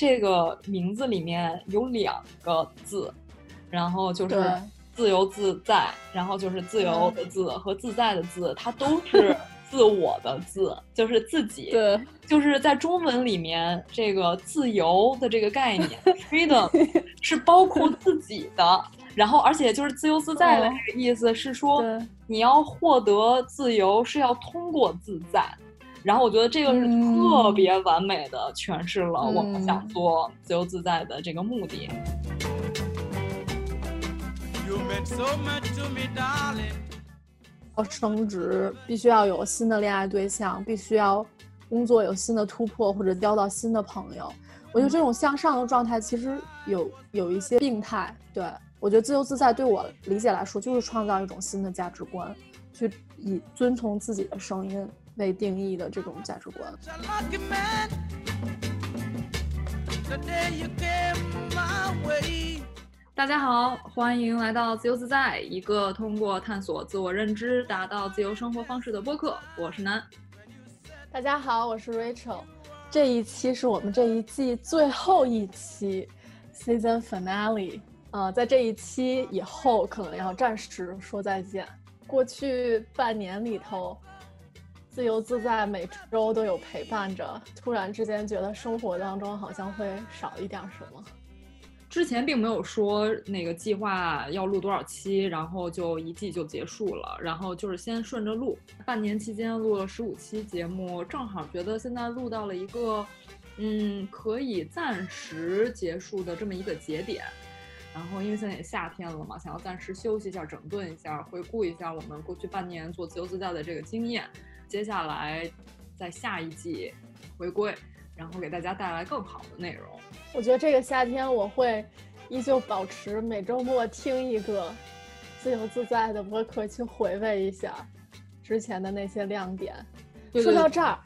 这个名字里面有两个字，然后就是自由自在，然后就是自由的自和自在的自，它都是 自我的自，就是自己。对，就是在中文里面，这个自由的这个概念，freedom 是包括自己的。然后，而且就是自由自在的这个意思是说，你要获得自由是要通过自在。然后我觉得这个是特别完美的诠释了我们想做自由自在的这个目的。要升职，必须要有新的恋爱对象，必须要工作有新的突破或者交到新的朋友。我觉得这种向上的状态其实有有一些病态。对我觉得自由自在对我理解来说，就是创造一种新的价值观，去以遵从自己的声音。被定义的这种价值观。大家好，欢迎来到自由自在，一个通过探索自我认知达到自由生活方式的播客。我是南。大家好，我是 Rachel。这一期是我们这一季最后一期，Season Finale。呃，在这一期以后，可能要暂时说再见。过去半年里头。自由自在，每周都有陪伴着。突然之间，觉得生活当中好像会少一点什么。之前并没有说那个计划要录多少期，然后就一季就结束了。然后就是先顺着录，半年期间录了十五期节目，正好觉得现在录到了一个，嗯，可以暂时结束的这么一个节点。然后因为现在也夏天了嘛，想要暂时休息一下，整顿一下，回顾一下我们过去半年做自由自在的这个经验。接下来，在下一季回归，然后给大家带来更好的内容。我觉得这个夏天我会依旧保持每周末听一个自由自在的播客，去回味一下之前的那些亮点。说到这儿，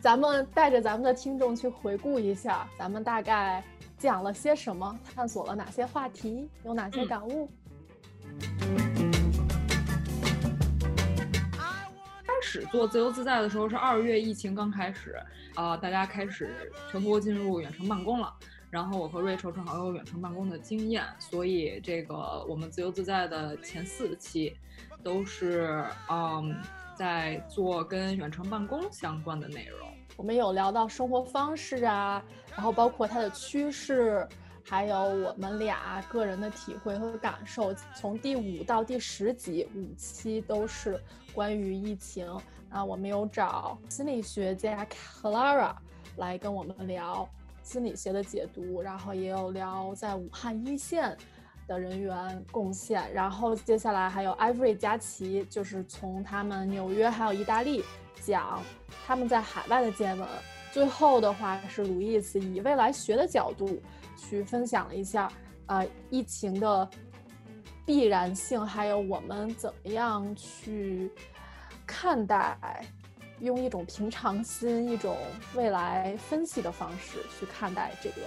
咱们带着咱们的听众去回顾一下，咱们大概讲了些什么，探索了哪些话题，有哪些感悟。始做自由自在的时候是二月，疫情刚开始，啊，大家开始全国进入远程办公了。然后我和 Rachel 正好有远程办公的经验，所以这个我们自由自在的前四期都是嗯在做跟远程办公相关的内容。我们有聊到生活方式啊，然后包括它的趋势。还有我们俩个人的体会和感受，从第五到第十集五期都是关于疫情。啊，我们有找心理学家 Clara 来跟我们聊心理学的解读，然后也有聊在武汉一线的人员贡献。然后接下来还有 Ivory 佳琪，就是从他们纽约还有意大利讲他们在海外的见闻。最后的话是鲁伊斯以未来学的角度。去分享了一下，呃，疫情的必然性，还有我们怎么样去看待，用一种平常心、一种未来分析的方式去看待这个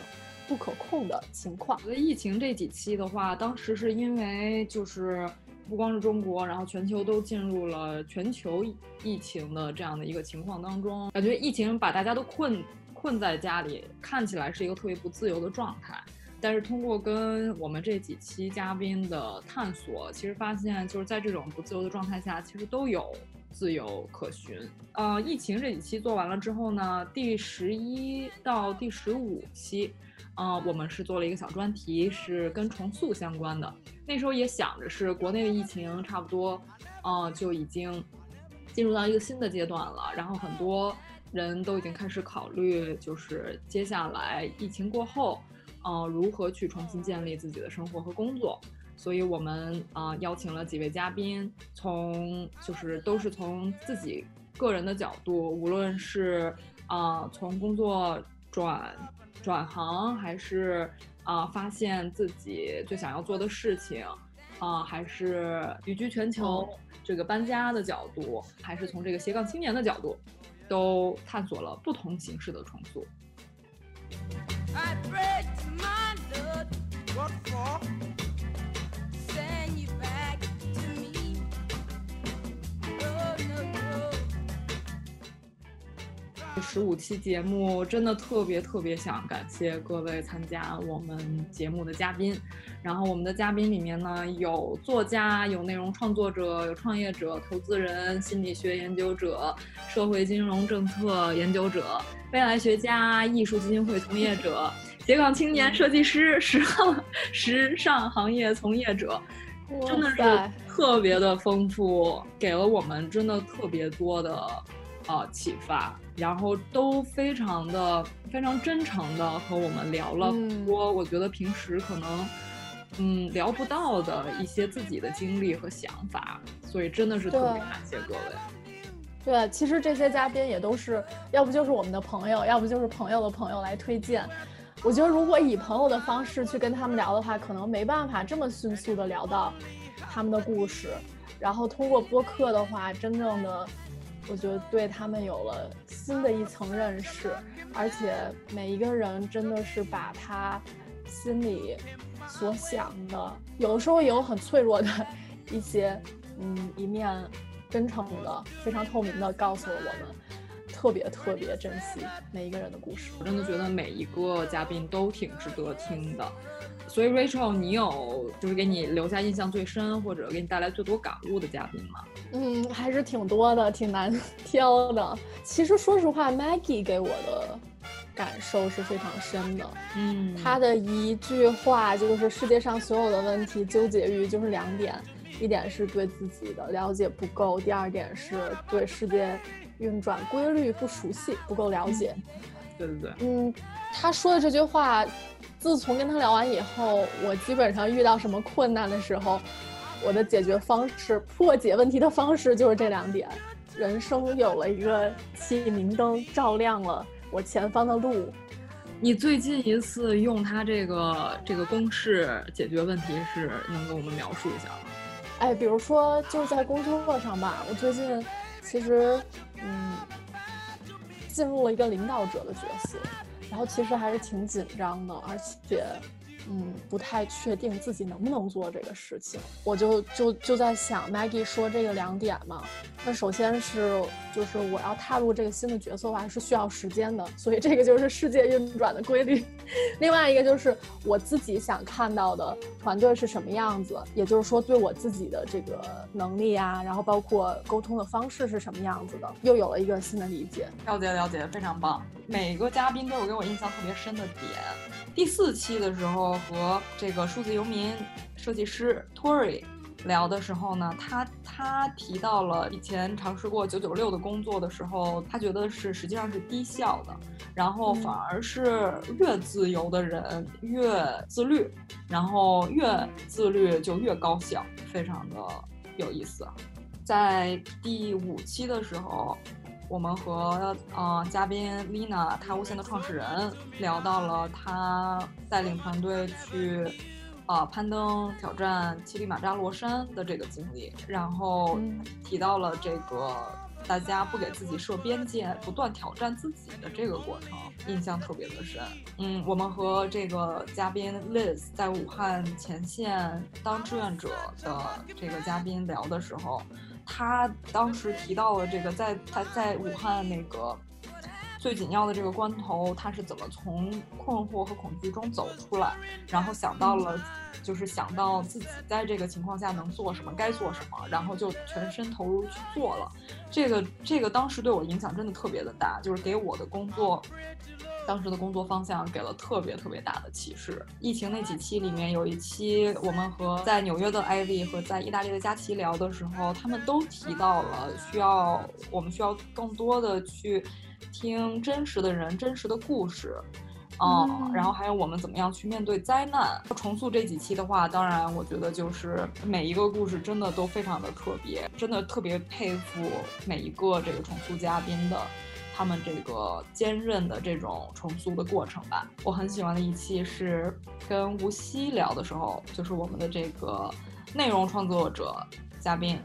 不可控的情况。疫情这几期的话，当时是因为就是不光是中国，然后全球都进入了全球疫情的这样的一个情况当中，感觉疫情把大家都困。困在家里看起来是一个特别不自由的状态，但是通过跟我们这几期嘉宾的探索，其实发现就是在这种不自由的状态下，其实都有自由可循。呃，疫情这几期做完了之后呢，第十一到第十五期，呃，我们是做了一个小专题，是跟重塑相关的。那时候也想着是国内的疫情差不多，呃，就已经进入到一个新的阶段了，然后很多。人都已经开始考虑，就是接下来疫情过后，呃，如何去重新建立自己的生活和工作。所以，我们啊邀请了几位嘉宾，从就是都是从自己个人的角度，无论是啊从工作转转行，还是啊发现自己最想要做的事情，啊还是旅居全球这个搬家的角度，还是从这个斜杠青年的角度。都探索了不同形式的重塑。十五期节目，真的特别特别想感谢各位参加我们节目的嘉宾。然后我们的嘉宾里面呢，有作家，有内容创作者，有创业者、投资人、心理学研究者、社会金融政策研究者、未来学家、艺术基金会从业者、斜杠青年设计师、时 尚时尚行业从业者。真的是特别的丰富，给了我们真的特别多的呃启发，然后都非常的非常真诚的和我们聊了很多，我觉得平时可能嗯聊不到的一些自己的经历和想法，所以真的是特别感谢各位。对，其实这些嘉宾也都是要不就是我们的朋友，要不就是朋友的朋友来推荐。我觉得，如果以朋友的方式去跟他们聊的话，可能没办法这么迅速的聊到他们的故事。然后通过播客的话，真正的，我觉得对他们有了新的一层认识。而且每一个人真的是把他心里所想的，有的时候也有很脆弱的一些嗯一面，真诚的、非常透明的告诉了我们。特别特别珍惜每一个人的故事，我真的觉得每一个嘉宾都挺值得听的。所以，Rachel，你有就是给你留下印象最深或者给你带来最多感悟的嘉宾吗？嗯，还是挺多的，挺难 挑的。其实说实话，Maggie 给我的感受是非常深的。嗯，他的一句话就是世界上所有的问题纠结于就是两点，一点是对自己的了解不够，第二点是对世界。运转规律不熟悉，不够了解。对对对，嗯，他说的这句话，自从跟他聊完以后，我基本上遇到什么困难的时候，我的解决方式、破解问题的方式就是这两点。人生有了一个启明灯，照亮了我前方的路。你最近一次用他这个这个公式解决问题是能给我们描述一下吗？哎，比如说就是在工作上吧，我最近。其实，嗯，进入了一个领导者的角色，然后其实还是挺紧张的，而且。嗯，不太确定自己能不能做这个事情，我就就就在想，Maggie 说这个两点嘛，那首先是就是我要踏入这个新的角色，我还是需要时间的，所以这个就是世界运转的规律。另外一个就是我自己想看到的团队是什么样子，也就是说对我自己的这个能力啊，然后包括沟通的方式是什么样子的，又有了一个新的理解。了解了解，非常棒。每个嘉宾都有给我印象特别深的点。第四期的时候和这个数字游民设计师 Tory 聊的时候呢，他他提到了以前尝试过九九六的工作的时候，他觉得是实际上是低效的，然后反而是越自由的人越自律，然后越自律就越高效，非常的有意思。在第五期的时候。我们和呃嘉宾 Lina，他无限的创始人聊到了他带领团队去啊攀登挑战乞力马扎罗山的这个经历，然后提到了这个大家不给自己设边界，不断挑战自己的这个过程，印象特别的深。嗯，我们和这个嘉宾 Liz 在武汉前线当志愿者的这个嘉宾聊的时候。他当时提到了这个，在他在武汉那个最紧要的这个关头，他是怎么从困惑和恐惧中走出来，然后想到了，就是想到自己在这个情况下能做什么，该做什么，然后就全身投入去做了。这个这个当时对我影响真的特别的大，就是给我的工作。当时的工作方向给了特别特别大的启示。疫情那几期里面有一期，我们和在纽约的艾薇和在意大利的佳琪聊的时候，他们都提到了需要我们需要更多的去听真实的人、真实的故事，嗯，然后还有我们怎么样去面对灾难。重塑这几期的话，当然我觉得就是每一个故事真的都非常的特别，真的特别佩服每一个这个重塑嘉宾的。他们这个坚韧的这种重塑的过程吧，我很喜欢的一期是跟吴昕聊的时候，就是我们的这个内容创作者嘉宾，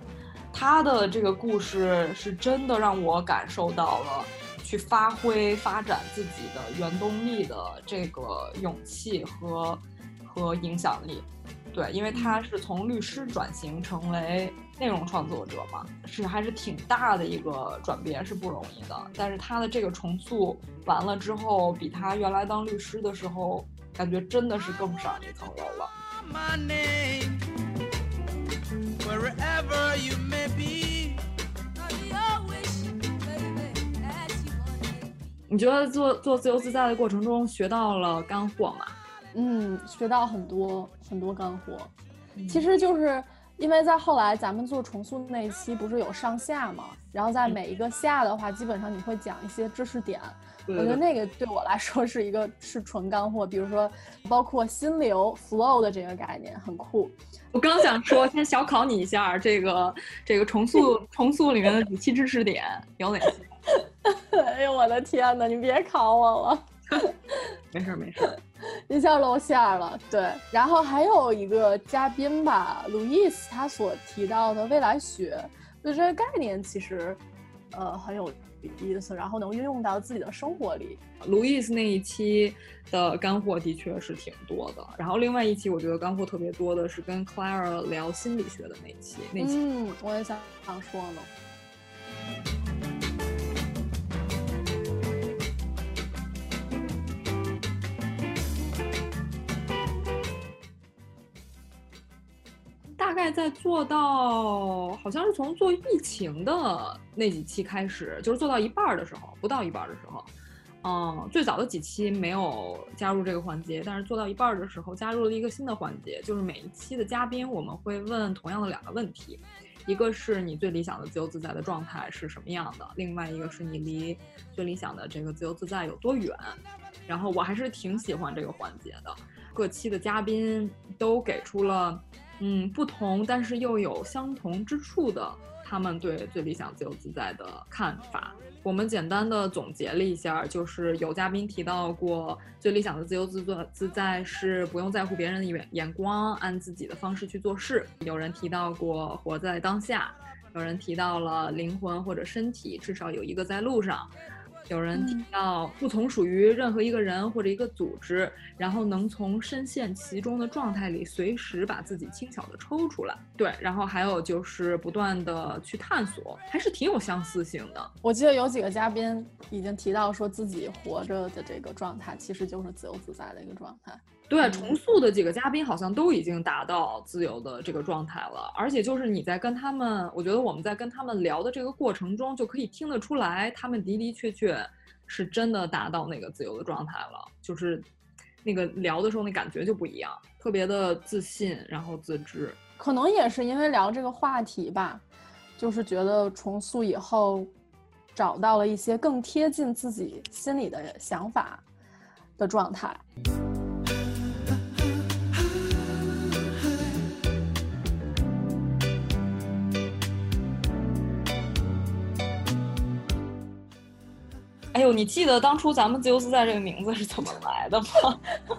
他的这个故事是真的让我感受到了去发挥发展自己的原动力的这个勇气和和影响力。对，因为他是从律师转型成为内容创作者嘛，是还是挺大的一个转变，是不容易的。但是他的这个重塑完了之后，比他原来当律师的时候，感觉真的是更上一层楼了。你觉得做做自由自在的过程中学到了干货吗？嗯，学到很多很多干货。其实就是因为在后来咱们做重塑那一期不是有上下嘛，然后在每一个下的话，基本上你会讲一些知识点。我觉得那个对我来说是一个是纯干货，比如说包括心流 flow 的这个概念很酷。我刚想说，先小考你一下，这个这个重塑重塑里面的几期知识点有哪些？哎呦我的天哪！你别考我了，没事没事，一下露馅了。对，然后还有一个嘉宾吧，路易斯他所提到的未来学，就这个概念其实，呃很有意思，然后能运用到自己的生活里。路易斯那一期的干货的确是挺多的，然后另外一期我觉得干货特别多的是跟 Clara 聊心理学的那期，那期嗯，我也想想说呢。概在做到，好像是从做疫情的那几期开始，就是做到一半的时候，不到一半的时候，嗯，最早的几期没有加入这个环节，但是做到一半的时候加入了一个新的环节，就是每一期的嘉宾我们会问同样的两个问题，一个是你最理想的自由自在的状态是什么样的，另外一个是你离最理想的这个自由自在有多远。然后我还是挺喜欢这个环节的，各期的嘉宾都给出了。嗯，不同但是又有相同之处的，他们对最理想自由自在的看法，我们简单的总结了一下，就是有嘉宾提到过，最理想的自由自在自在是不用在乎别人的眼眼光，按自己的方式去做事。有人提到过活在当下，有人提到了灵魂或者身体至少有一个在路上。有人提到不从属于任何一个人或者一个组织，然后能从深陷其中的状态里随时把自己轻巧的抽出来。对，然后还有就是不断的去探索，还是挺有相似性的。我记得有几个嘉宾已经提到说自己活着的这个状态，其实就是自由自在的一个状态。对，重塑的几个嘉宾好像都已经达到自由的这个状态了，而且就是你在跟他们，我觉得我们在跟他们聊的这个过程中，就可以听得出来，他们的的确确是真的达到那个自由的状态了，就是那个聊的时候那感觉就不一样，特别的自信，然后自知。可能也是因为聊这个话题吧，就是觉得重塑以后找到了一些更贴近自己心里的想法的状态。哎呦，你记得当初咱们自由自在这个名字是怎么来的吗？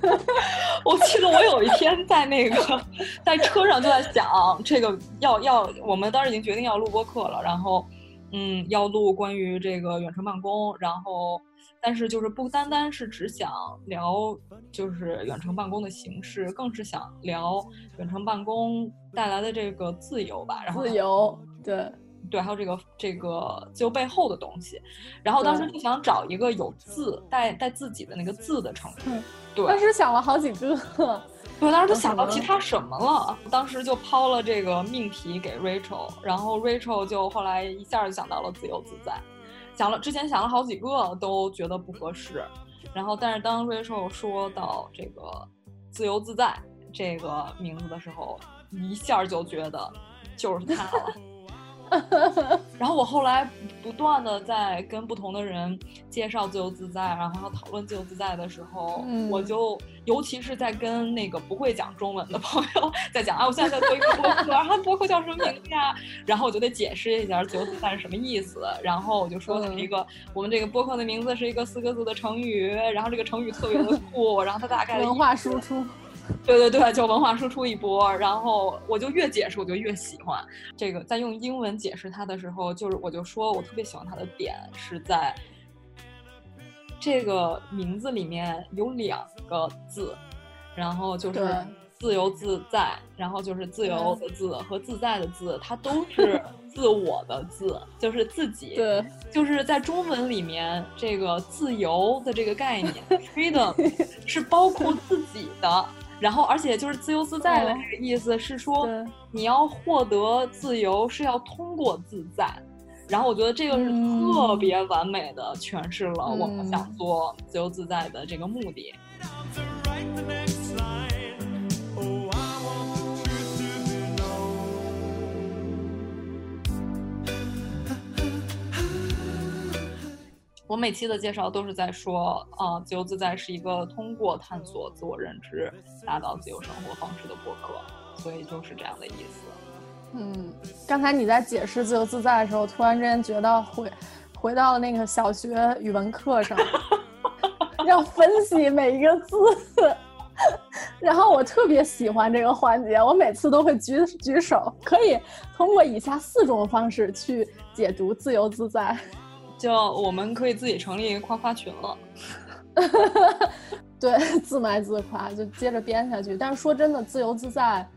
我记得我有一天在那个在车上就在想，这个要要，我们当时已经决定要录播课了，然后嗯，要录关于这个远程办公，然后但是就是不单单是只想聊就是远程办公的形式，更是想聊远程办公带来的这个自由吧，然后自由对。对，还有这个这个自由背后的东西，然后当时就想找一个有字带带自己的那个字的成语。对，当时想了好几个，我当时都想到其他什么了。当时就抛了这个命题给 Rachel，然后 Rachel 就后来一下就想到了自由自在，想了之前想了好几个都觉得不合适，然后但是当 Rachel 说到这个自由自在这个名字的时候，一下就觉得就是他了。然后我后来不断的在跟不同的人介绍自由自在，然后讨论自由自在的时候，我就尤其是在跟那个不会讲中文的朋友在讲啊，我现在在做一个博客，然后博客叫什么名字呀？然后我就得解释一下自由自在是什么意思。然后我就说了一个，我们这个博客的名字是一个四个字的成语，然后这个成语特别的酷，然后它大概文化输出。对对对，就文化输出一波，然后我就越解释我就越喜欢这个。在用英文解释它的时候，就是我就说我特别喜欢它的点是在这个名字里面有两个字，然后就是自由自在，然后就是自由的自和自在的自，它都是 自我的自，就是自己。对，就是在中文里面，这个自由的这个概念，freedom 是包括自己的。然后，而且就是自由自在的这个意思是说，你要获得自由是要通过自在。然后我觉得这个是特别完美的诠释了我们想做自由自在的这个目的。我每期的介绍都是在说，啊，自由自在是一个通过探索自我认知达到自由生活方式的博客，所以就是这样的意思。嗯，刚才你在解释自由自在的时候，突然之间觉得回回到了那个小学语文课上，要分析每一个字，然后我特别喜欢这个环节，我每次都会举举手，可以通过以下四种方式去解读自由自在。就我们可以自己成立一个夸夸群了，对，自卖自夸就接着编下去。但是说真的，自由自在，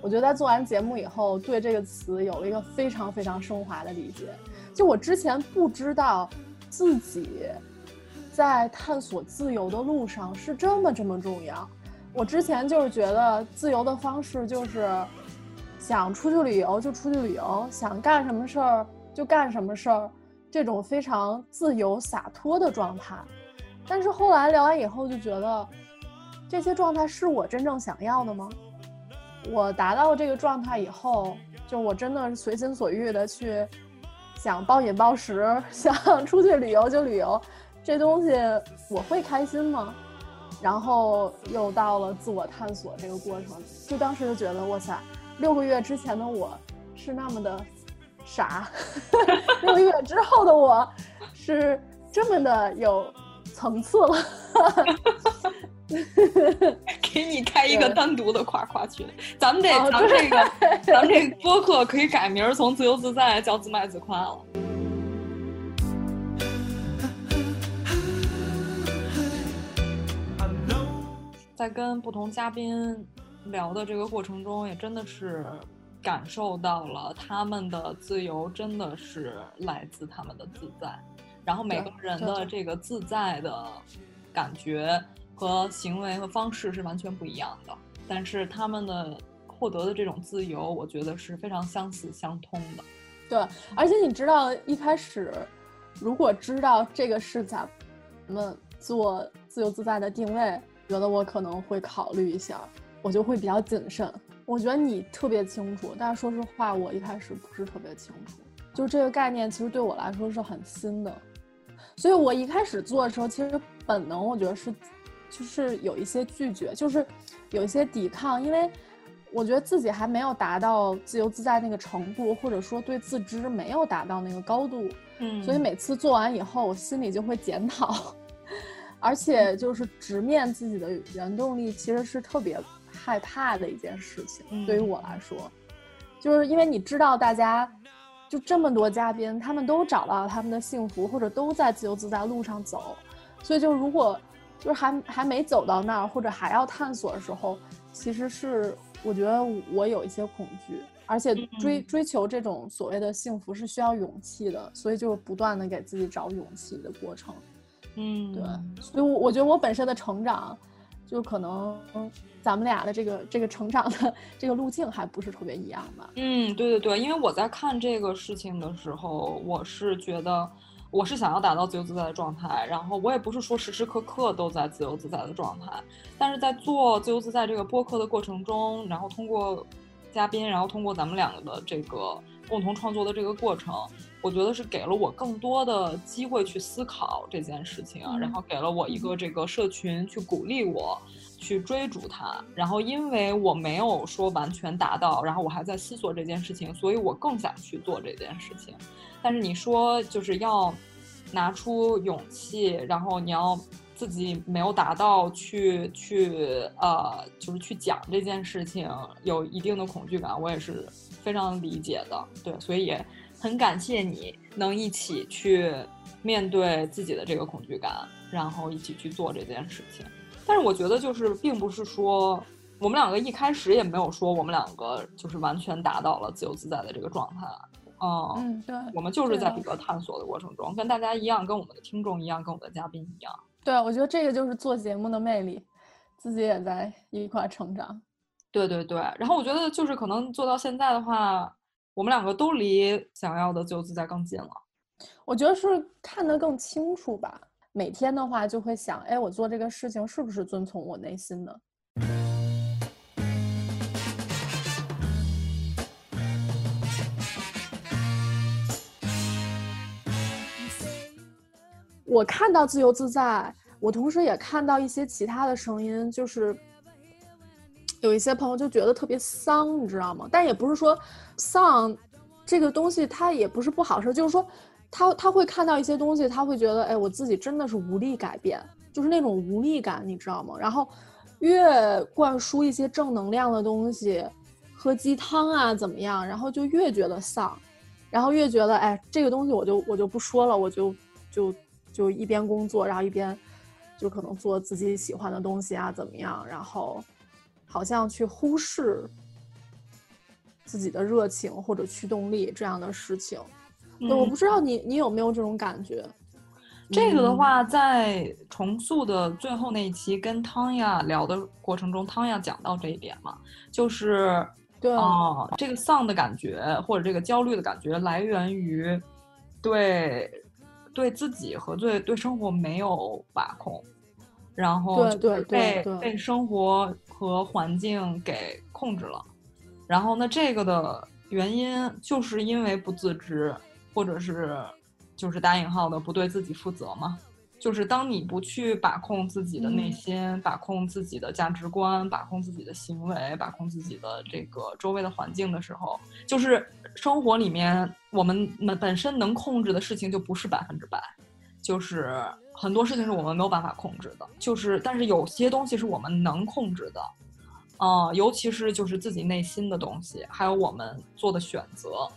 我觉得在做完节目以后，对这个词有了一个非常非常升华的理解。就我之前不知道自己在探索自由的路上是这么这么重要。我之前就是觉得自由的方式就是想出去旅游就出去旅游，想干什么事儿就干什么事儿。这种非常自由洒脱的状态，但是后来聊完以后就觉得，这些状态是我真正想要的吗？我达到这个状态以后，就我真的随心所欲的去想暴饮暴食，想出去旅游就旅游，这东西我会开心吗？然后又到了自我探索这个过程，就当时就觉得，哇塞，六个月之前的我是那么的。傻，六个月之后的我，是这么的有层次了。给你开一个单独的夸夸群，咱们这咱们这个 咱们这个播客可以改名，从自由自在叫自卖自夸了。在跟不同嘉宾聊的这个过程中，也真的是。感受到了他们的自由真的是来自他们的自在，然后每个人的这个自在的感觉和行为和方式是完全不一样的，但是他们的获得的这种自由，我觉得是非常相似相通的。对，而且你知道一开始如果知道这个是咱们做自由自在的定位，觉得我可能会考虑一下，我就会比较谨慎。我觉得你特别清楚，但是说实话，我一开始不是特别清楚。就这个概念，其实对我来说是很新的，所以我一开始做的时候，其实本能我觉得是，就是有一些拒绝，就是有一些抵抗，因为我觉得自己还没有达到自由自在那个程度，或者说对自知没有达到那个高度。嗯，所以每次做完以后，我心里就会检讨，而且就是直面自己的原动力，其实是特别。害怕的一件事情，对于我来说，就是因为你知道，大家就这么多嘉宾，他们都找到了他们的幸福，或者都在自由自在路上走，所以就如果就是还还没走到那儿，或者还要探索的时候，其实是我觉得我有一些恐惧，而且追追求这种所谓的幸福是需要勇气的，所以就是不断的给自己找勇气的过程。嗯，对，所以我我觉得我本身的成长，就可能。咱们俩的这个这个成长的这个路径还不是特别一样吧？嗯，对对对，因为我在看这个事情的时候，我是觉得我是想要达到自由自在的状态，然后我也不是说时时刻刻都在自由自在的状态，但是在做自由自在这个播客的过程中，然后通过嘉宾，然后通过咱们两个的这个共同创作的这个过程，我觉得是给了我更多的机会去思考这件事情，然后给了我一个这个社群去鼓励我。去追逐它，然后因为我没有说完全达到，然后我还在思索这件事情，所以我更想去做这件事情。但是你说就是要拿出勇气，然后你要自己没有达到，去去呃，就是去讲这件事情，有一定的恐惧感，我也是非常理解的。对，所以也很感谢你能一起去面对自己的这个恐惧感，然后一起去做这件事情。但是我觉得，就是并不是说我们两个一开始也没有说我们两个就是完全达到了自由自在的这个状态。嗯嗯，对，我们就是在比较探索的过程中，跟大家一样，跟我们的听众一样，跟我们的嘉宾一样。对，我觉得这个就是做节目的魅力，自己也在一块成长。对对对，然后我觉得就是可能做到现在的话，我们两个都离想要的自由自在更近了。我觉得是看得更清楚吧。每天的话就会想，哎，我做这个事情是不是遵从我内心的？我看到自由自在，我同时也看到一些其他的声音，就是有一些朋友就觉得特别丧，你知道吗？但也不是说丧这个东西它也不是不好事，就是说。他他会看到一些东西，他会觉得，哎，我自己真的是无力改变，就是那种无力感，你知道吗？然后，越灌输一些正能量的东西，喝鸡汤啊，怎么样？然后就越觉得丧，然后越觉得，哎，这个东西我就我就不说了，我就就就一边工作，然后一边就可能做自己喜欢的东西啊，怎么样？然后好像去忽视自己的热情或者驱动力这样的事情。我不知道你你有没有这种感觉？这个的话，在重塑的最后那一期跟汤亚聊的过程中，汤亚讲到这一点嘛，就是对啊，这个丧的感觉或者这个焦虑的感觉来源于对对自己和对对生活没有把控，然后对被被生活和环境给控制了，然后那这个的原因就是因为不自知。或者是，就是打引号的不对自己负责嘛？就是当你不去把控自己的内心，把控自己的价值观，把控自己的行为，把控自己的这个周围的环境的时候，就是生活里面我们们本身能控制的事情就不是百分之百，就是很多事情是我们没有办法控制的。就是但是有些东西是我们能控制的，嗯，尤其是就是自己内心的东西，还有我们做的选择。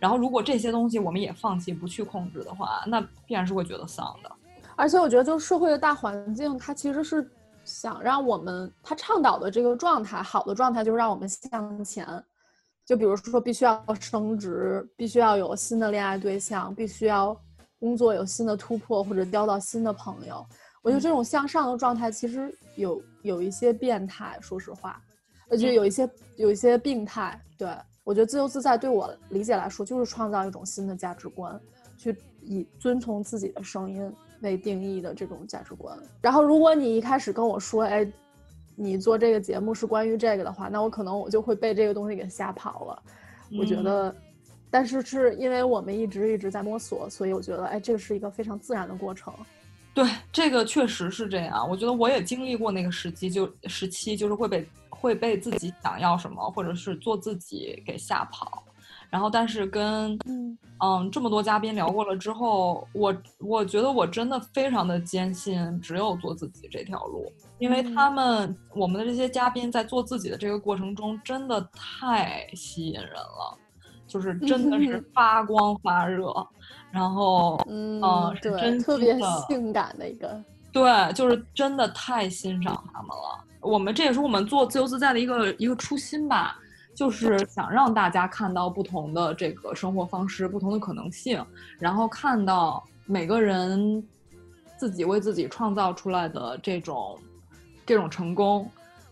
然后，如果这些东西我们也放弃不去控制的话，那必然是会觉得丧的。而且，我觉得就社会的大环境，它其实是想让我们，它倡导的这个状态，好的状态就是让我们向前。就比如说，必须要升职，必须要有新的恋爱对象，必须要工作有新的突破，或者交到新的朋友。我觉得这种向上的状态其实有有一些变态，说实话，而且有一些有一些病态，对。我觉得自由自在对我理解来说，就是创造一种新的价值观，去以遵从自己的声音为定义的这种价值观。然后，如果你一开始跟我说，哎，你做这个节目是关于这个的话，那我可能我就会被这个东西给吓跑了。我觉得，但是是因为我们一直一直在摸索，所以我觉得，哎，这个是一个非常自然的过程。对，这个确实是这样。我觉得我也经历过那个时期，就时期就是会被。会被自己想要什么，或者是做自己给吓跑，然后但是跟嗯这么多嘉宾聊过了之后，我我觉得我真的非常的坚信，只有做自己这条路，因为他们我们的这些嘉宾在做自己的这个过程中，真的太吸引人了，就是真的是发光发热，然后嗯对，特别性感的一个，对，就是真的太欣赏他们了。我们这也是我们做自由自在的一个一个初心吧，就是想让大家看到不同的这个生活方式，不同的可能性，然后看到每个人自己为自己创造出来的这种这种成功，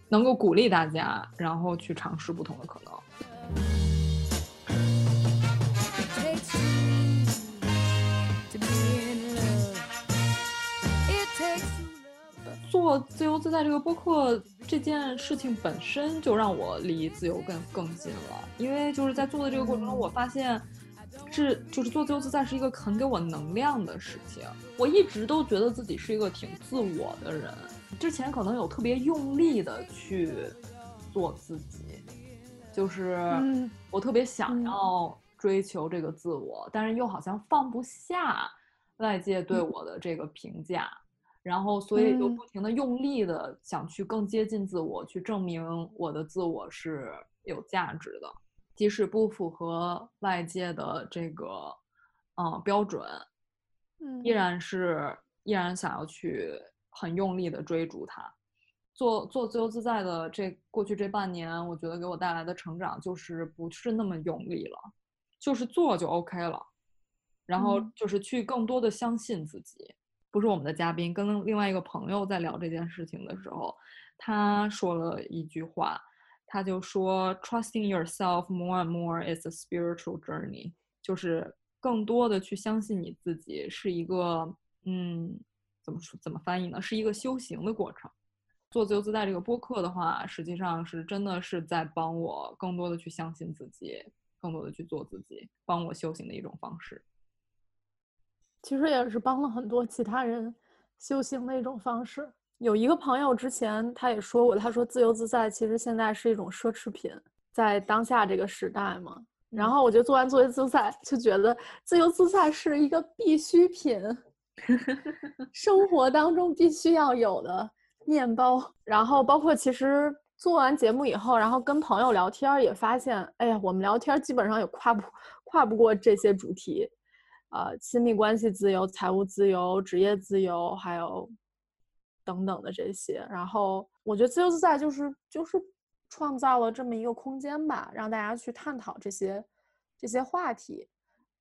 能够鼓励大家，然后去尝试不同的可能。做自由自在这个播客这件事情本身就让我离自由更更近了，因为就是在做的这个过程中，我发现，是就是做自由自在是一个很给我能量的事情。我一直都觉得自己是一个挺自我的人，之前可能有特别用力的去做自己，就是我特别想要追求这个自我，但是又好像放不下外界对我的这个评价。然后，所以就不停的用力的想去更接近自我，去证明我的自我是有价值的，即使不符合外界的这个，嗯标准，嗯，依然是依然想要去很用力的追逐它。做做自由自在的这过去这半年，我觉得给我带来的成长就是不是那么用力了，就是做就 OK 了，然后就是去更多的相信自己。不是我们的嘉宾，跟另外一个朋友在聊这件事情的时候，他说了一句话，他就说：“Trusting yourself more and more is a spiritual journey。”就是更多的去相信你自己是一个，嗯，怎么说怎么翻译呢？是一个修行的过程。做自由自在这个播客的话，实际上是真的是在帮我更多的去相信自己，更多的去做自己，帮我修行的一种方式。其实也是帮了很多其他人修行的一种方式。有一个朋友之前他也说过，他说自由自在其实现在是一种奢侈品，在当下这个时代嘛。然后我就做完自由自在，就觉得自由自在是一个必需品，生活当中必须要有的面包。然后包括其实做完节目以后，然后跟朋友聊天也发现，哎呀，我们聊天基本上也跨不跨不过这些主题。呃，亲密关系自由、财务自由、职业自由，还有等等的这些。然后我觉得自由自在就是就是创造了这么一个空间吧，让大家去探讨这些这些话题，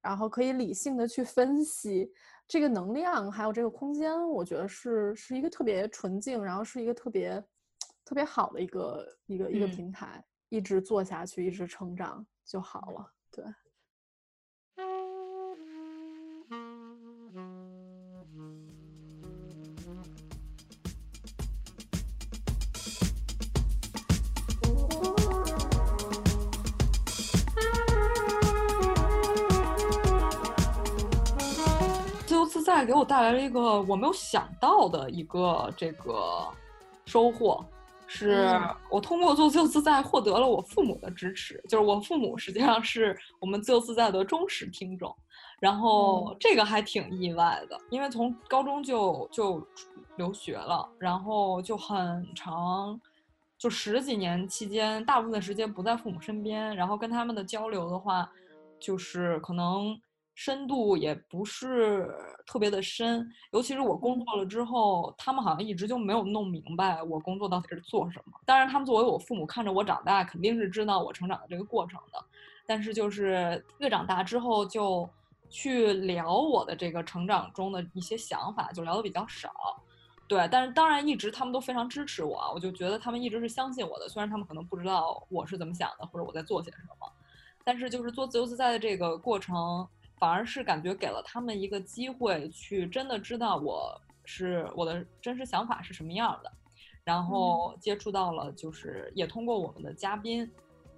然后可以理性的去分析这个能量，还有这个空间。我觉得是是一个特别纯净，然后是一个特别特别好的一个一个一个平台，一直做下去，一直成长就好了。对。在给我带来了一个我没有想到的一个这个收获，是我通过做自由自在获得了我父母的支持。就是我父母实际上是我们自由自在的忠实听众，然后这个还挺意外的，因为从高中就就留学了，然后就很长，就十几年期间，大部分时间不在父母身边，然后跟他们的交流的话，就是可能。深度也不是特别的深，尤其是我工作了之后，他们好像一直就没有弄明白我工作到底是做什么。当然，他们作为我父母，看着我长大，肯定是知道我成长的这个过程的。但是，就是越长大之后，就去聊我的这个成长中的一些想法，就聊的比较少。对，但是当然一直他们都非常支持我，我就觉得他们一直是相信我的。虽然他们可能不知道我是怎么想的，或者我在做些什么，但是就是做自由自在的这个过程。反而是感觉给了他们一个机会，去真的知道我是我的真实想法是什么样的，然后接触到了，就是也通过我们的嘉宾，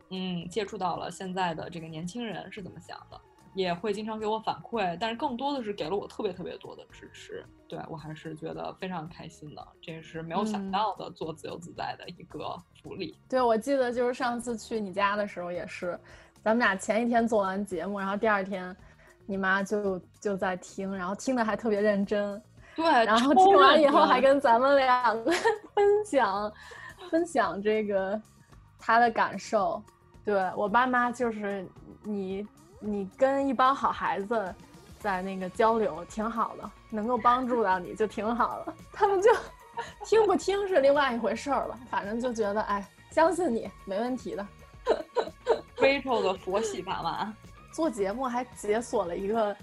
嗯，接触到了现在的这个年轻人是怎么想的，也会经常给我反馈，但是更多的是给了我特别特别多的支持，对我还是觉得非常开心的，这是没有想到的做自由自在的一个福利。对，我记得就是上次去你家的时候也是，咱们俩前一天做完节目，然后第二天。你妈就就在听，然后听的还特别认真，对，然后听完以后还跟咱们两个 分享分享这个她的感受。对我爸妈就是你你跟一帮好孩子在那个交流挺好的，能够帮助到你就挺好了。他们就听不听是另外一回事儿了，反正就觉得哎，相信你没问题的。Rachel 的佛系爸妈。做节目还解锁了一个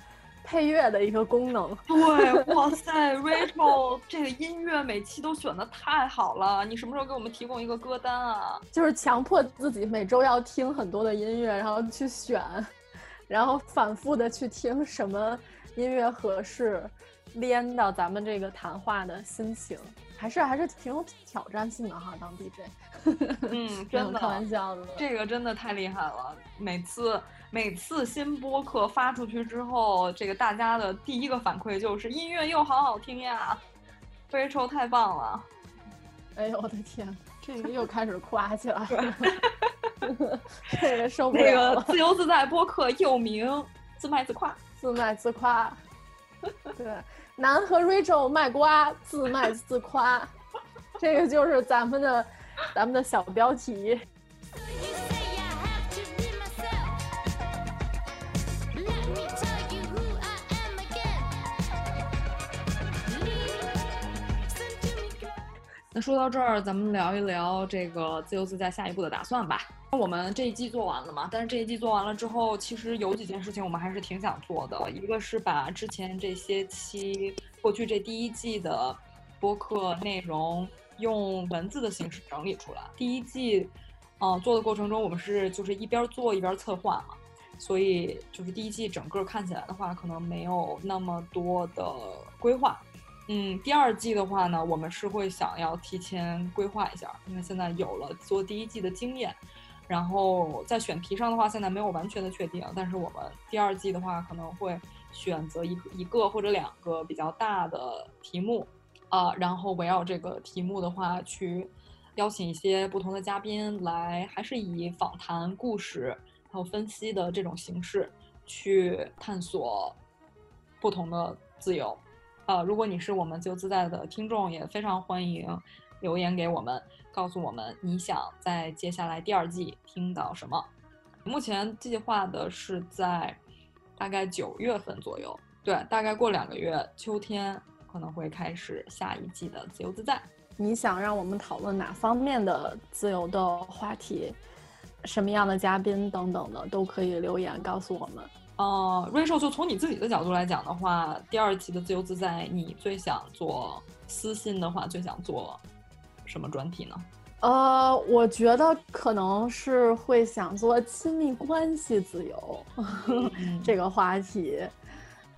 配乐的一个功能。对，哇塞，Rachel 这个音乐每期都选的太好了。你什么时候给我们提供一个歌单啊？就是强迫自己每周要听很多的音乐，然后去选，然后反复的去听什么音乐合适，连到咱们这个谈话的心情。还是还是挺有挑战性的哈，当 DJ。嗯，真的开玩笑的，这个真的太厉害了。每次每次新播客发出去之后，这个大家的第一个反馈就是音乐又好好听呀，Rachel 太棒了。哎呦我的天，这个又开始夸起来了。这个受不了。那个自由自在播客又名自卖自夸，自卖自夸。对。南和 Rachel 卖瓜，自卖自夸，这个就是咱们的咱们的小标题。说到这儿，咱们聊一聊这个自由自在下一步的打算吧。我们这一季做完了嘛？但是这一季做完了之后，其实有几件事情我们还是挺想做的。一个是把之前这些期过去这第一季的播客内容用文字的形式整理出来。第一季，呃，做的过程中，我们是就是一边做一边策划嘛，所以就是第一季整个看起来的话，可能没有那么多的规划。嗯，第二季的话呢，我们是会想要提前规划一下，因为现在有了做第一季的经验。然后在选题上的话，现在没有完全的确定，但是我们第二季的话可能会选择一一个或者两个比较大的题目，啊，然后围绕这个题目的话去邀请一些不同的嘉宾来，还是以访谈、故事还有分析的这种形式去探索不同的自由。呃，如果你是我们自由自在的听众，也非常欢迎留言给我们。告诉我们你想在接下来第二季听到什么？目前计划的是在大概九月份左右，对，大概过两个月，秋天可能会开始下一季的自由自在。你想让我们讨论哪方面的自由的话题？什么样的嘉宾等等的都可以留言告诉我们。呃，Rachel，就从你自己的角度来讲的话，第二期的自由自在，你最想做私信的话，最想做。什么专题呢？呃，我觉得可能是会想做亲密关系自由 这个话题。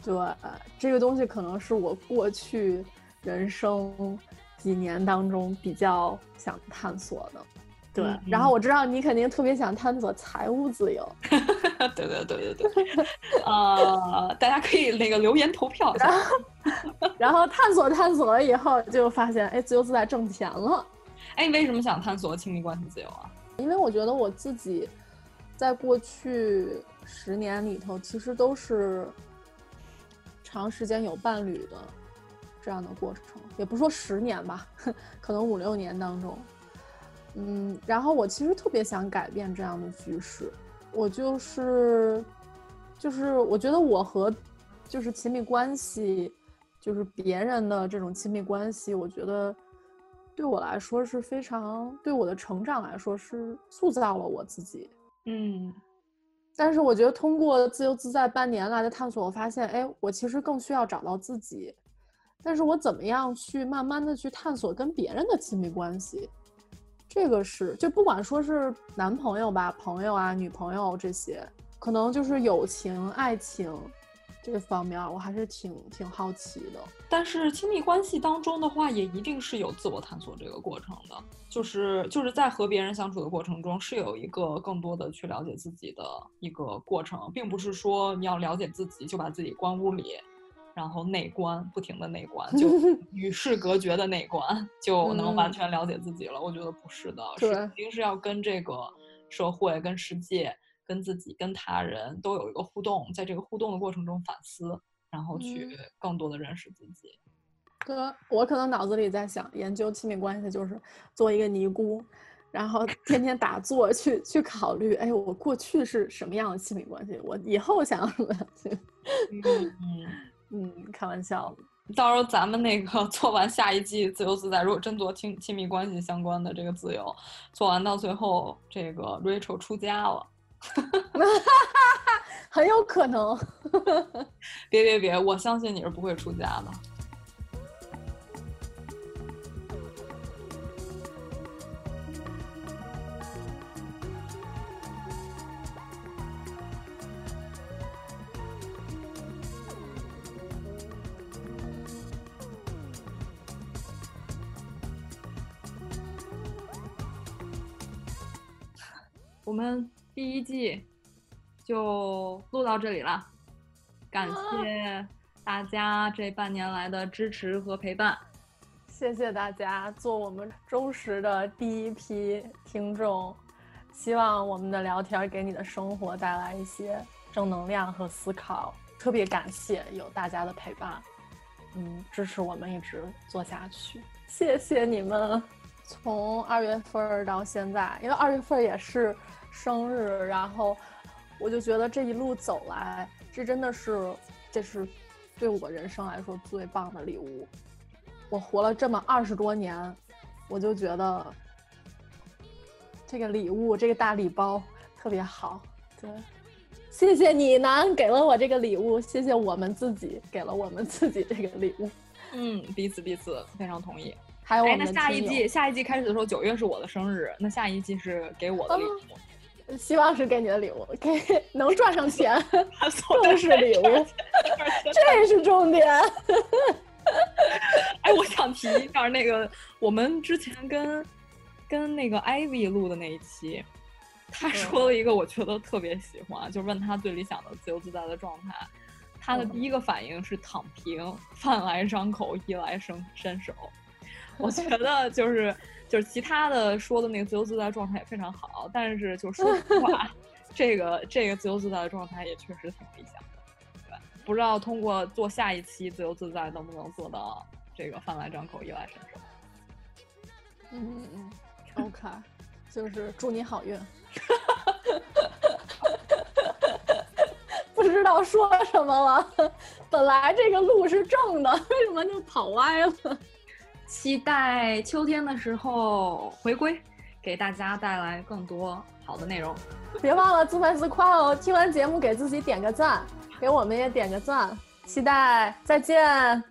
对，这个东西可能是我过去人生几年当中比较想探索的。对，然后我知道你肯定特别想探索财务自由。对对对对对。呃，大家可以那个留言投票。然后，然后探索探索了以后，就发现哎，自由自在挣钱了。哎，你为什么想探索亲密关系自由啊？因为我觉得我自己在过去十年里头，其实都是长时间有伴侣的这样的过程，也不说十年吧，可能五六年当中。嗯，然后我其实特别想改变这样的局势，我就是，就是我觉得我和就是亲密关系，就是别人的这种亲密关系，我觉得对我来说是非常对我的成长来说是塑造了我自己。嗯，但是我觉得通过自由自在半年来的探索，我发现，哎，我其实更需要找到自己，但是我怎么样去慢慢的去探索跟别人的亲密关系？这个是，就不管说是男朋友吧、朋友啊、女朋友这些，可能就是友情、爱情这方面，我还是挺挺好奇的。但是亲密关系当中的话，也一定是有自我探索这个过程的，就是就是在和别人相处的过程中，是有一个更多的去了解自己的一个过程，并不是说你要了解自己就把自己关屋里。然后内观，不停的内观，就 与世隔绝的内观，就能完全了解自己了。我觉得不是的，是肯定是要跟这个社会、跟世界、跟自己、跟他人都有一个互动，在这个互动的过程中反思，然后去更多的认识自己。对，我可能脑子里在想，研究亲密关系就是做一个尼姑，然后天天打坐去去考虑，哎，我过去是什么样的亲密关系，我以后想要什么样嗯。嗯，开玩笑。到时候咱们那个 做完下一季自由自在，如果真做亲亲密关系相关的这个自由，做完到最后，这个 Rachel 出家了，很有可能。别别别，我相信你是不会出家的。我们第一季就录到这里了，感谢大家这半年来的支持和陪伴，谢谢大家做我们忠实的第一批听众，希望我们的聊天给你的生活带来一些正能量和思考，特别感谢有大家的陪伴，嗯，支持我们一直做下去，谢谢你们，从二月份到现在，因为二月份也是。生日，然后我就觉得这一路走来，这真的是，这是对我人生来说最棒的礼物。我活了这么二十多年，我就觉得这个礼物，这个大礼包特别好。对，谢谢你，南给了我这个礼物，谢谢我们自己给了我们自己这个礼物。嗯，彼此彼此，非常同意。还有，哎，那下一季下一季开始的时候，九月是我的生日，那下一季是给我的礼物。希望是给你的礼物，给能赚上钱，更是礼物，这是重点。哎，我想提一下那个，我们之前跟跟那个 Ivy 录的那一期，他说了一个我觉得特别喜欢，就问他最理想的自由自在的状态，他的第一个反应是躺平，饭来张口，衣来伸伸手。我觉得就是就是其他的说的那个自由自在状态也非常好，但是就说实话，这个这个自由自在的状态也确实挺理想的。对，不知道通过做下一期自由自在能不能做到这个饭来张口，衣来伸手。嗯嗯嗯，OK，就是祝你好运。不知道说什么了，本来这个路是正的，为什么就跑歪了？期待秋天的时候回归，给大家带来更多好的内容。别忘了自拍自夸哦！听完节目给自己点个赞，给我们也点个赞。期待再见。